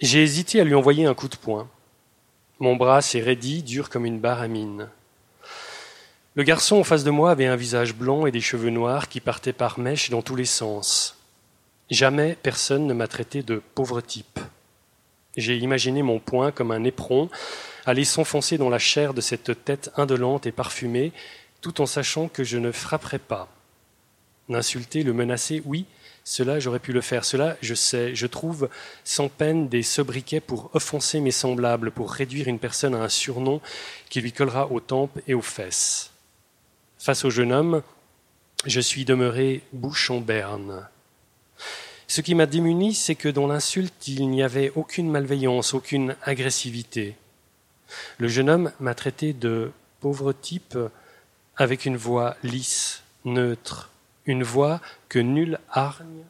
J'ai hésité à lui envoyer un coup de poing. Mon bras s'est raidi, dur comme une barre à mine. Le garçon en face de moi avait un visage blanc et des cheveux noirs qui partaient par mèches dans tous les sens. Jamais personne ne m'a traité de pauvre type. J'ai imaginé mon poing comme un éperon aller s'enfoncer dans la chair de cette tête indolente et parfumée, tout en sachant que je ne frapperais pas. L'insulter, le menacer, oui, cela j'aurais pu le faire. Cela, je sais, je trouve sans peine des sobriquets pour offenser mes semblables, pour réduire une personne à un surnom qui lui collera aux tempes et aux fesses. Face au jeune homme, je suis demeuré bouche en berne. Ce qui m'a démuni, c'est que dans l'insulte, il n'y avait aucune malveillance, aucune agressivité. Le jeune homme m'a traité de pauvre type avec une voix lisse, neutre, une voix que nulle hargne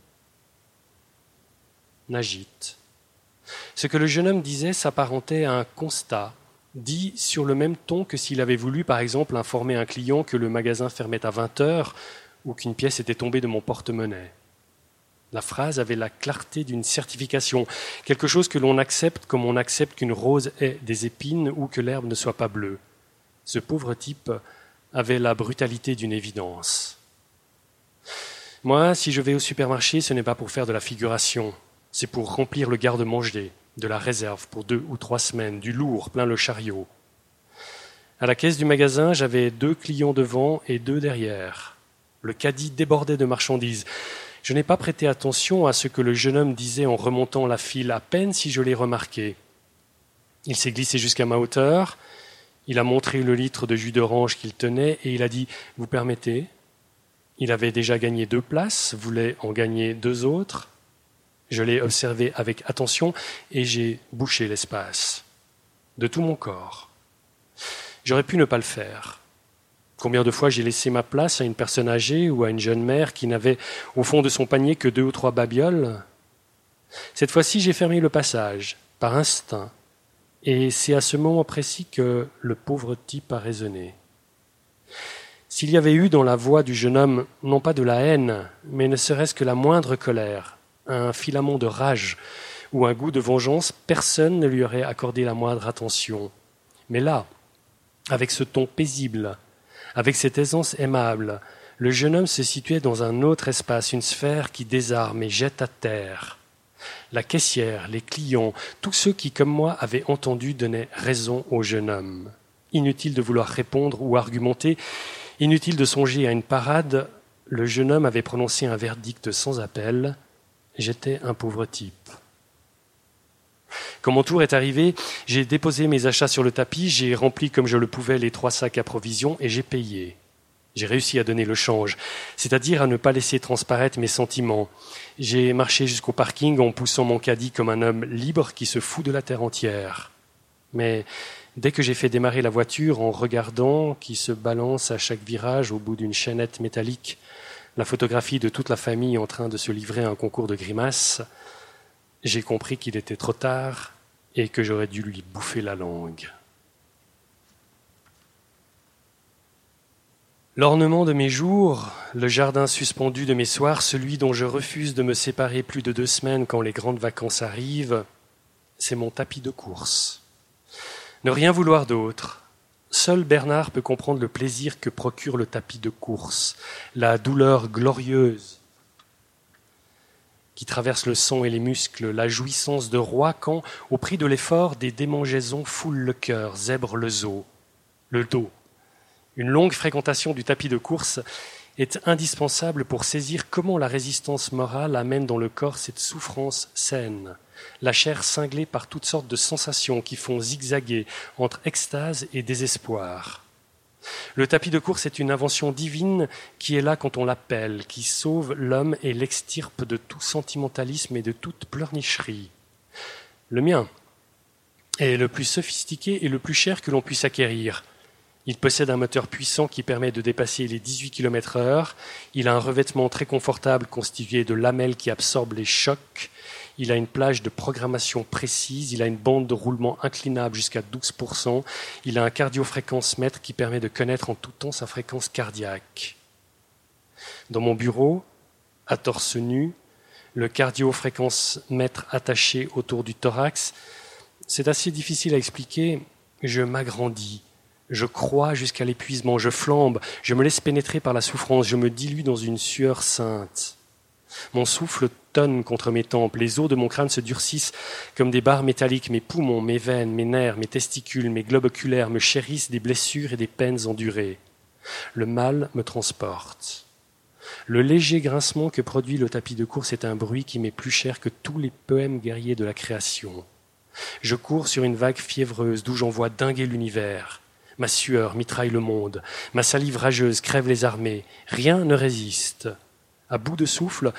n'agite. Ce que le jeune homme disait s'apparentait à un constat, dit sur le même ton que s'il avait voulu, par exemple, informer un client que le magasin fermait à 20 heures ou qu'une pièce était tombée de mon porte-monnaie. La phrase avait la clarté d'une certification, quelque chose que l'on accepte comme on accepte qu'une rose ait des épines ou que l'herbe ne soit pas bleue. Ce pauvre type avait la brutalité d'une évidence. Moi, si je vais au supermarché, ce n'est pas pour faire de la figuration, c'est pour remplir le garde-manger, de la réserve pour deux ou trois semaines, du lourd plein le chariot. À la caisse du magasin, j'avais deux clients devant et deux derrière. Le caddie débordait de marchandises. Je n'ai pas prêté attention à ce que le jeune homme disait en remontant la file, à peine si je l'ai remarqué. Il s'est glissé jusqu'à ma hauteur, il a montré le litre de jus d'orange qu'il tenait et il a dit Vous permettez? Il avait déjà gagné deux places, voulait en gagner deux autres. Je l'ai observé avec attention et j'ai bouché l'espace de tout mon corps. J'aurais pu ne pas le faire. Combien de fois j'ai laissé ma place à une personne âgée ou à une jeune mère qui n'avait au fond de son panier que deux ou trois babioles? Cette fois-ci, j'ai fermé le passage, par instinct, et c'est à ce moment précis que le pauvre type a raisonné. S'il y avait eu dans la voix du jeune homme non pas de la haine, mais ne serait-ce que la moindre colère, un filament de rage ou un goût de vengeance, personne ne lui aurait accordé la moindre attention. Mais là, avec ce ton paisible, avec cette aisance aimable, le jeune homme se situait dans un autre espace, une sphère qui désarme et jette à terre. La caissière, les clients, tous ceux qui, comme moi, avaient entendu donnaient raison au jeune homme. Inutile de vouloir répondre ou argumenter, inutile de songer à une parade, le jeune homme avait prononcé un verdict sans appel. J'étais un pauvre type. Quand mon tour est arrivé, j'ai déposé mes achats sur le tapis, j'ai rempli comme je le pouvais les trois sacs à provisions et j'ai payé. J'ai réussi à donner le change, c'est-à-dire à ne pas laisser transparaître mes sentiments. J'ai marché jusqu'au parking en poussant mon caddie comme un homme libre qui se fout de la terre entière. Mais dès que j'ai fait démarrer la voiture en regardant qui se balance à chaque virage au bout d'une chaînette métallique, la photographie de toute la famille en train de se livrer à un concours de grimaces, j'ai compris qu'il était trop tard et que j'aurais dû lui bouffer la langue. L'ornement de mes jours, le jardin suspendu de mes soirs, celui dont je refuse de me séparer plus de deux semaines quand les grandes vacances arrivent, c'est mon tapis de course. Ne rien vouloir d'autre. Seul Bernard peut comprendre le plaisir que procure le tapis de course, la douleur glorieuse qui traverse le sang et les muscles, la jouissance de roi quand, au prix de l'effort, des démangeaisons foulent le cœur, zèbrent le zoo, le dos. Une longue fréquentation du tapis de course est indispensable pour saisir comment la résistance morale amène dans le corps cette souffrance saine, la chair cinglée par toutes sortes de sensations qui font zigzaguer entre extase et désespoir. Le tapis de course est une invention divine qui est là quand on l'appelle, qui sauve l'homme et l'extirpe de tout sentimentalisme et de toute pleurnicherie. Le mien est le plus sophistiqué et le plus cher que l'on puisse acquérir. Il possède un moteur puissant qui permet de dépasser les 18 km heure. Il a un revêtement très confortable constitué de lamelles qui absorbent les chocs il a une plage de programmation précise, il a une bande de roulement inclinable jusqu'à 12%, il a un cardiofréquence mètre qui permet de connaître en tout temps sa fréquence cardiaque. Dans mon bureau, à torse nu, le cardio-fréquence-mètre attaché autour du thorax. C'est assez difficile à expliquer. Je m'agrandis. Je crois jusqu'à l'épuisement. Je flambe. Je me laisse pénétrer par la souffrance. Je me dilue dans une sueur sainte. Mon souffle tonne contre mes tempes. Les os de mon crâne se durcissent comme des barres métalliques. Mes poumons, mes veines, mes nerfs, mes testicules, mes globes oculaires me chérissent des blessures et des peines endurées. Le mal me transporte. Le léger grincement que produit le tapis de course est un bruit qui m'est plus cher que tous les poèmes guerriers de la création. Je cours sur une vague fiévreuse d'où j'envoie dinguer l'univers. Ma sueur mitraille le monde, ma salive rageuse crève les armées, rien ne résiste. À bout de souffle,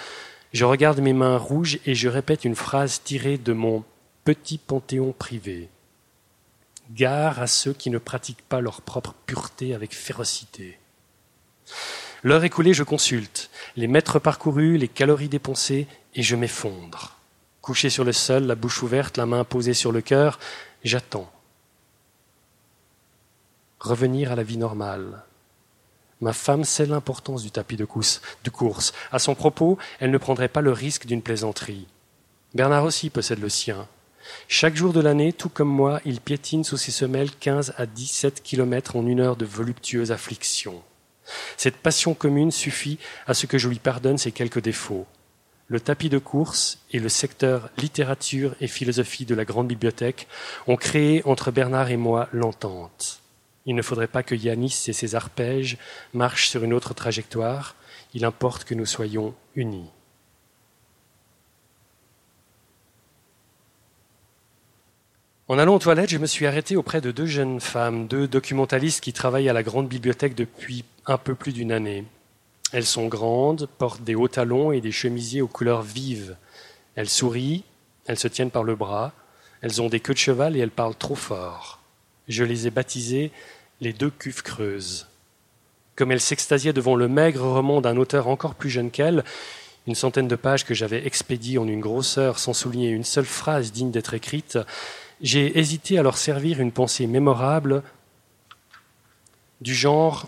je regarde mes mains rouges et je répète une phrase tirée de mon petit panthéon privé. Gare à ceux qui ne pratiquent pas leur propre pureté avec férocité. L'heure écoulée, je consulte les mètres parcourus, les calories dépensées, et je m'effondre. Couché sur le sol, la bouche ouverte, la main posée sur le cœur, j'attends. Revenir à la vie normale. Ma femme sait l'importance du tapis de course. À son propos, elle ne prendrait pas le risque d'une plaisanterie. Bernard aussi possède le sien. Chaque jour de l'année, tout comme moi, il piétine sous ses semelles 15 à 17 kilomètres en une heure de voluptueuse affliction. Cette passion commune suffit à ce que je lui pardonne ses quelques défauts. Le tapis de course et le secteur littérature et philosophie de la grande bibliothèque ont créé entre Bernard et moi l'entente. Il ne faudrait pas que Yanis et ses arpèges marchent sur une autre trajectoire, il importe que nous soyons unis. En allant aux toilettes, je me suis arrêté auprès de deux jeunes femmes, deux documentalistes qui travaillent à la grande bibliothèque depuis un peu plus d'une année. Elles sont grandes, portent des hauts talons et des chemisiers aux couleurs vives. Elles sourient, elles se tiennent par le bras, elles ont des queues de cheval et elles parlent trop fort. Je les ai baptisées les deux cuves creuses. Comme elles s'extasiaient devant le maigre roman d'un auteur encore plus jeune qu'elles, une centaine de pages que j'avais expédiées en une grosseur sans souligner une seule phrase digne d'être écrite, j'ai hésité à leur servir une pensée mémorable du genre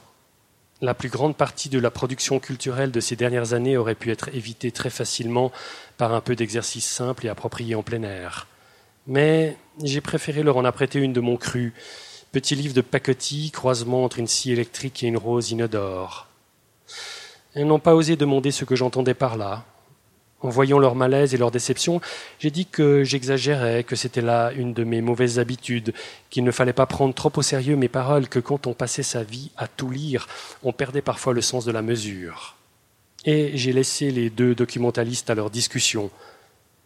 la plus grande partie de la production culturelle de ces dernières années aurait pu être évitée très facilement par un peu d'exercice simple et approprié en plein air. Mais j'ai préféré leur en apprêter une de mon cru, petit livre de pacotille, croisement entre une scie électrique et une rose inodore. Elles n'ont pas osé demander ce que j'entendais par là, en voyant leur malaise et leur déception, j'ai dit que j'exagérais, que c'était là une de mes mauvaises habitudes, qu'il ne fallait pas prendre trop au sérieux mes paroles, que quand on passait sa vie à tout lire, on perdait parfois le sens de la mesure. Et j'ai laissé les deux documentalistes à leur discussion.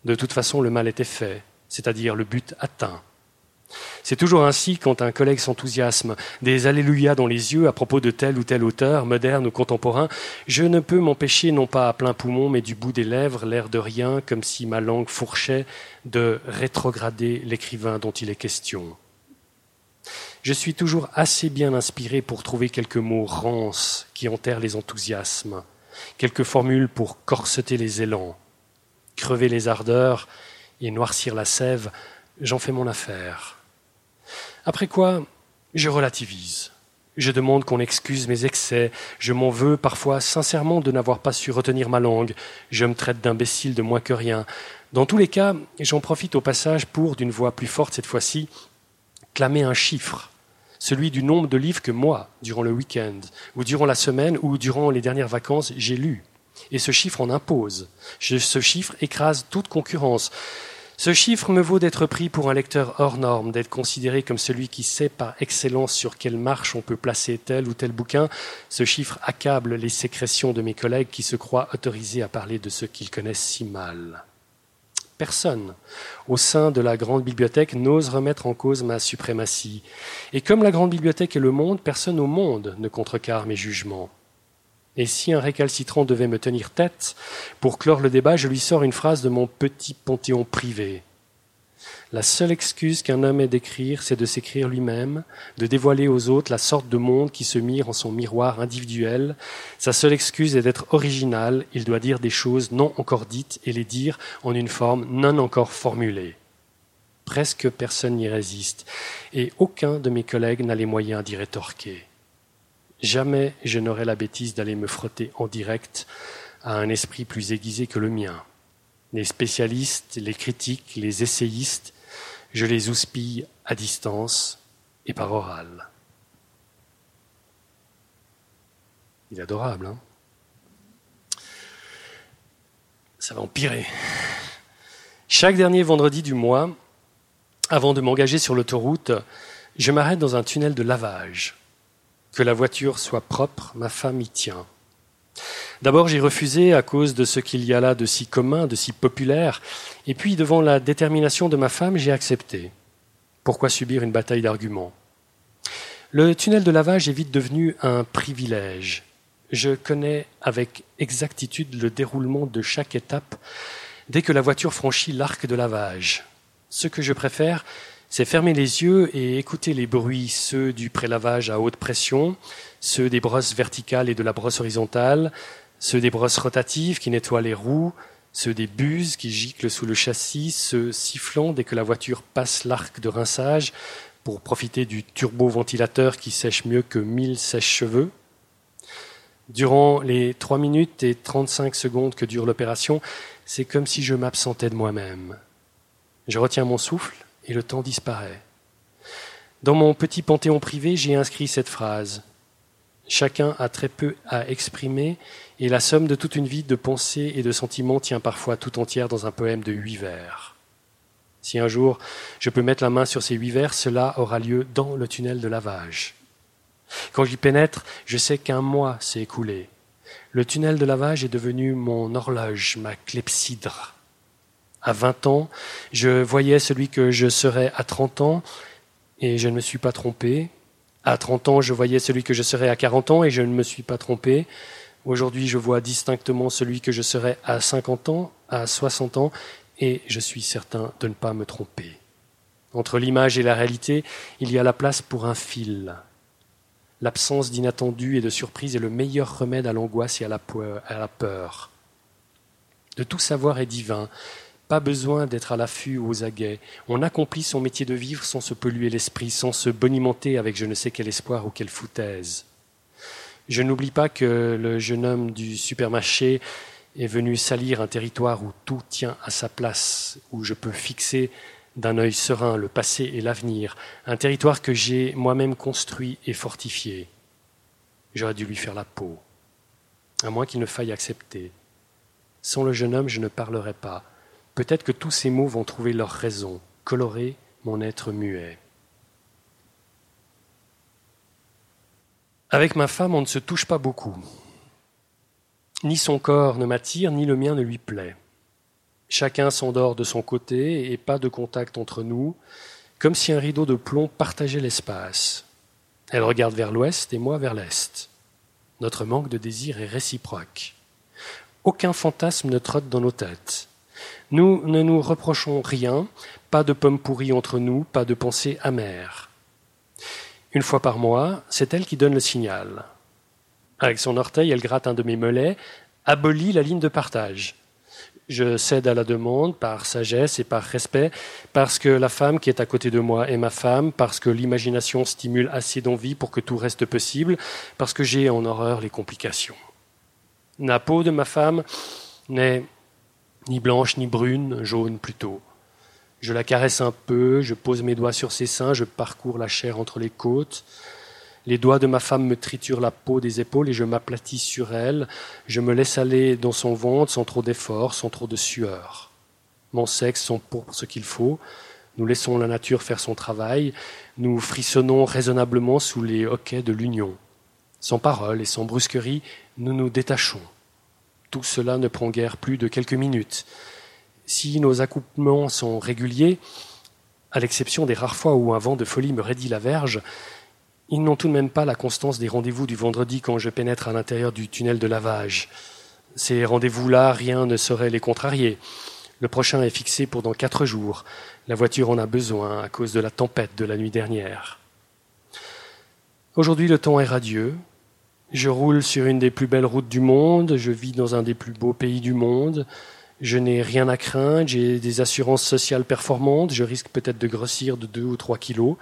De toute façon, le mal était fait, c'est-à-dire le but atteint. C'est toujours ainsi quand un collègue s'enthousiasme, des alléluia dans les yeux à propos de tel ou tel auteur, moderne ou contemporain, je ne peux m'empêcher, non pas à plein poumon, mais du bout des lèvres, l'air de rien, comme si ma langue fourchait, de rétrograder l'écrivain dont il est question. Je suis toujours assez bien inspiré pour trouver quelques mots rances qui enterrent les enthousiasmes, quelques formules pour corseter les élans, crever les ardeurs et noircir la sève, j'en fais mon affaire. Après quoi, je relativise. Je demande qu'on excuse mes excès. Je m'en veux parfois sincèrement de n'avoir pas su retenir ma langue. Je me traite d'imbécile de moins que rien. Dans tous les cas, j'en profite au passage pour, d'une voix plus forte cette fois-ci, clamer un chiffre, celui du nombre de livres que moi, durant le week-end, ou durant la semaine, ou durant les dernières vacances, j'ai lu. Et ce chiffre en impose. Ce chiffre écrase toute concurrence. Ce chiffre me vaut d'être pris pour un lecteur hors norme, d'être considéré comme celui qui sait par excellence sur quelle marche on peut placer tel ou tel bouquin. Ce chiffre accable les sécrétions de mes collègues qui se croient autorisés à parler de ce qu'ils connaissent si mal. Personne au sein de la grande bibliothèque n'ose remettre en cause ma suprématie. Et comme la grande bibliothèque est le monde, personne au monde ne contrecarre mes jugements. Et si un récalcitrant devait me tenir tête, pour clore le débat, je lui sors une phrase de mon petit panthéon privé. La seule excuse qu'un homme ait d'écrire, c'est de s'écrire lui-même, de dévoiler aux autres la sorte de monde qui se mire en son miroir individuel. Sa seule excuse est d'être original, il doit dire des choses non encore dites et les dire en une forme non encore formulée. Presque personne n'y résiste, et aucun de mes collègues n'a les moyens d'y rétorquer. Jamais je n'aurai la bêtise d'aller me frotter en direct à un esprit plus aiguisé que le mien. Les spécialistes, les critiques, les essayistes, je les houspille à distance et par oral. Il est adorable, hein? Ça va empirer. Chaque dernier vendredi du mois, avant de m'engager sur l'autoroute, je m'arrête dans un tunnel de lavage. Que la voiture soit propre, ma femme y tient. D'abord, j'ai refusé à cause de ce qu'il y a là de si commun, de si populaire, et puis, devant la détermination de ma femme, j'ai accepté. Pourquoi subir une bataille d'arguments? Le tunnel de lavage est vite devenu un privilège. Je connais avec exactitude le déroulement de chaque étape dès que la voiture franchit l'arc de lavage. Ce que je préfère, c'est fermer les yeux et écouter les bruits, ceux du prélavage à haute pression, ceux des brosses verticales et de la brosse horizontale, ceux des brosses rotatives qui nettoient les roues, ceux des buses qui giclent sous le châssis, ceux sifflant dès que la voiture passe l'arc de rinçage pour profiter du turbo-ventilateur qui sèche mieux que mille sèches-cheveux. Durant les trois minutes et trente-cinq secondes que dure l'opération, c'est comme si je m'absentais de moi-même. Je retiens mon souffle et le temps disparaît. Dans mon petit panthéon privé, j'ai inscrit cette phrase. Chacun a très peu à exprimer et la somme de toute une vie de pensées et de sentiments tient parfois tout entière dans un poème de huit vers. Si un jour je peux mettre la main sur ces huit vers, cela aura lieu dans le tunnel de lavage. Quand j'y pénètre, je sais qu'un mois s'est écoulé. Le tunnel de lavage est devenu mon horloge, ma clepsydre. À vingt ans, je voyais celui que je serais à trente ans, et je ne me suis pas trompé. À trente ans, je voyais celui que je serais à quarante ans, et je ne me suis pas trompé. Aujourd'hui, je vois distinctement celui que je serai à cinquante ans, à soixante ans, et je suis certain de ne pas me tromper. Entre l'image et la réalité, il y a la place pour un fil, L'absence d'inattendu et de surprise est le meilleur remède à l'angoisse et à la, peur. De tout savoir est divin. Pas besoin d'être à l'affût ou aux aguets. On accomplit son métier de vivre sans se polluer l'esprit, sans se bonimenter avec je ne sais quel espoir ou quelle foutaise. Je n'oublie pas que le jeune homme du supermarché est venu salir un territoire où tout tient à sa place, où je peux fixer d'un œil serein le passé et l'avenir, un territoire que j'ai moi-même construit et fortifié. J'aurais dû lui faire la peau, à moins qu'il ne faille accepter. Sans le jeune homme, je ne parlerai pas. Peut-être que tous ces mots vont trouver leur raison, colorer mon être muet. Avec ma femme, on ne se touche pas beaucoup. Ni son corps ne m'attire, ni le mien ne lui plaît. Chacun s'endort de son côté et pas de contact entre nous, comme si un rideau de plomb partageait l'espace. Elle regarde vers l'ouest et moi vers l'est. Notre manque de désir est réciproque. Aucun fantasme ne trotte dans nos têtes. Nous ne nous reprochons rien, pas de pommes pourries entre nous, pas de pensées amères. Une fois par mois, c'est elle qui donne le signal. Avec son orteil, elle gratte un de mes mollets, abolit la ligne de partage. Je cède à la demande par sagesse et par respect, parce que la femme qui est à côté de moi est ma femme, parce que l'imagination stimule assez d'envie pour que tout reste possible, parce que j'ai en horreur les complications. La peau de ma femme n'est ni blanche ni brune, jaune plutôt. Je la caresse un peu, je pose mes doigts sur ses seins, je parcours la chair entre les côtes. Les doigts de ma femme me triturent la peau des épaules et je m'aplatis sur elle. Je me laisse aller dans son ventre sans trop d'effort, sans trop de sueur. Mon sexe sont pour ce qu'il faut. Nous laissons la nature faire son travail. Nous frissonnons raisonnablement sous les hoquets de l'union. Sans parole et sans brusquerie, nous nous détachons. Tout cela ne prend guère plus de quelques minutes. Si nos accouplements sont réguliers, à l'exception des rares fois où un vent de folie me raidit la verge, ils n'ont tout de même pas la constance des rendez-vous du vendredi quand je pénètre à l'intérieur du tunnel de lavage. Ces rendez-vous-là, rien ne saurait les contrarier. Le prochain est fixé pour dans quatre jours. La voiture en a besoin à cause de la tempête de la nuit dernière. Aujourd'hui, le temps est radieux. Je roule sur une des plus belles routes du monde. Je vis dans un des plus beaux pays du monde. Je n'ai rien à craindre. J'ai des assurances sociales performantes. Je risque peut-être de grossir de deux ou trois kilos.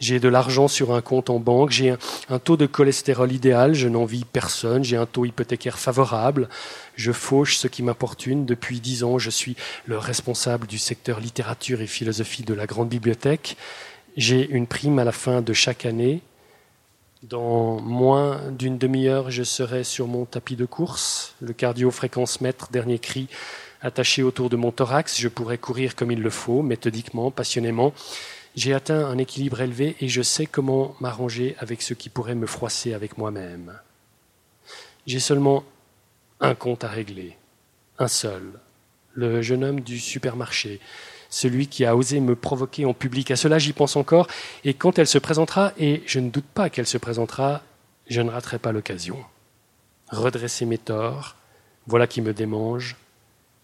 J'ai de l'argent sur un compte en banque, j'ai un, taux de cholestérol idéal, je n'envie personne, j'ai un taux hypothécaire favorable, je fauche ce qui m'importune. Depuis dix ans, je suis le responsable du secteur littérature et philosophie de la grande bibliothèque. J'ai une prime à la fin de chaque année. Dans moins d'une demi-heure, je serai sur mon tapis de course, le cardio-fréquence-mètre, dernier cri, attaché autour de mon thorax. Je pourrai courir comme il le faut, méthodiquement, passionnément. J'ai atteint un équilibre élevé et je sais comment m'arranger avec ce qui pourrait me froisser avec moi-même. J'ai seulement un compte à régler, un seul, le jeune homme du supermarché, celui qui a osé me provoquer en public. À cela, j'y pense encore, et quand elle se présentera, et je ne doute pas qu'elle se présentera, je ne raterai pas l'occasion. Redresser mes torts, voilà qui me démange,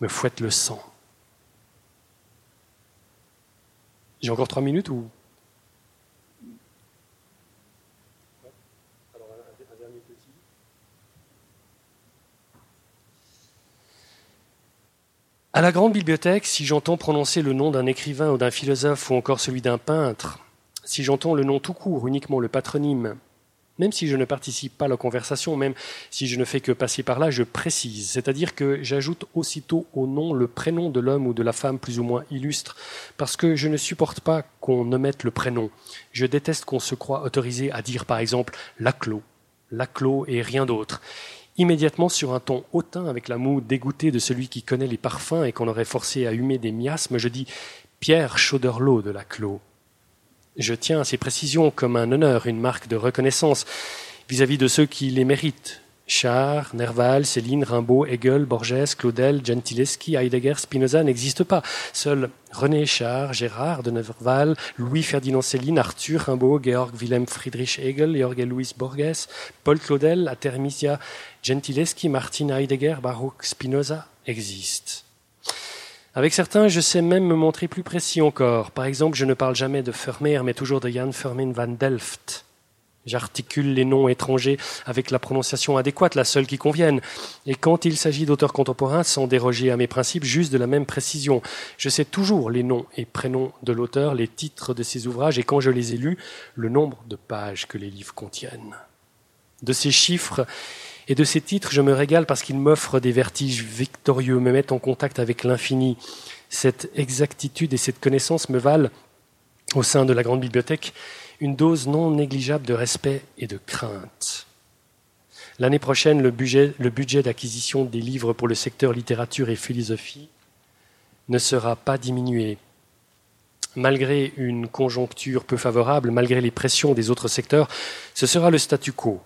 me fouette le sang. J'ai encore trois minutes ou À la grande bibliothèque, si j'entends prononcer le nom d'un écrivain ou d'un philosophe ou encore celui d'un peintre, si j'entends le nom tout court, uniquement le patronyme, même si je ne participe pas à la conversation, même si je ne fais que passer par là, je précise. C'est-à-dire que j'ajoute aussitôt au nom le prénom de l'homme ou de la femme plus ou moins illustre, parce que je ne supporte pas qu'on omette le prénom. Je déteste qu'on se croit autorisé à dire par exemple Laclos, Laclos et rien d'autre. Immédiatement sur un ton hautain avec la moue dégoûtée de celui qui connaît les parfums et qu'on aurait forcé à humer des miasmes, je dis Pierre Chauderlot de Laclos. Je tiens à ces précisions comme un honneur, une marque de reconnaissance vis-à-vis de ceux qui les méritent. Char, Nerval, Céline, Rimbaud, Hegel, Borges, Claudel, Gentileschi, Heidegger, Spinoza n'existent pas. Seuls René Char, Gérard de Nerval, Louis-Ferdinand Céline, Arthur Rimbaud, Georg Wilhelm Friedrich Hegel, Jorge Louis Borges, Paul Claudel, Atermisia, Gentileschi, Martin Heidegger, Baruch Spinoza existent. Avec certains, je sais même me montrer plus précis encore. Par exemple, je ne parle jamais de Vermeer, mais toujours de Jan Fermin van Delft. J'articule les noms étrangers avec la prononciation adéquate, la seule qui convienne. Et quand il s'agit d'auteurs contemporains, sans déroger à mes principes, juste de la même précision. Je sais toujours les noms et prénoms de l'auteur, les titres de ses ouvrages, et quand je les ai lus, le nombre de pages que les livres contiennent. De ces chiffres, et de ces titres, je me régale parce qu'ils m'offrent des vertiges victorieux, me mettent en contact avec l'infini. Cette exactitude et cette connaissance me valent, au sein de la grande bibliothèque, une dose non négligeable de respect et de crainte. L'année prochaine, le budget, d'acquisition des livres pour le secteur littérature et philosophie ne sera pas diminué. Malgré une conjoncture peu favorable, malgré les pressions des autres secteurs, ce sera le statu quo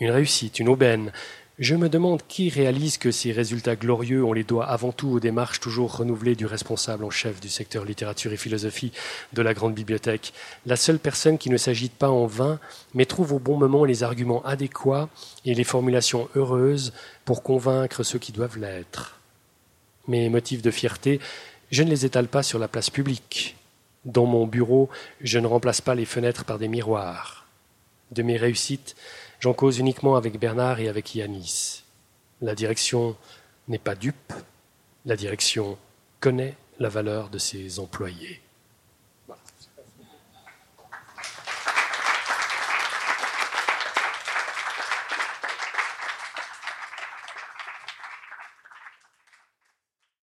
une réussite, une aubaine. Je me demande qui réalise que ces résultats glorieux, on les doit avant tout aux démarches toujours renouvelées du responsable en chef du secteur littérature et philosophie de la grande bibliothèque, la seule personne qui ne s'agite pas en vain, mais trouve au bon moment les arguments adéquats et les formulations heureuses pour convaincre ceux qui doivent l'être. Mes motifs de fierté, je ne les étale pas sur la place publique. Dans mon bureau, je ne remplace pas les fenêtres par des miroirs. De mes réussites, J'en cause uniquement avec Bernard et avec Yanis. La direction n'est pas dupe, la direction connaît la valeur de ses employés.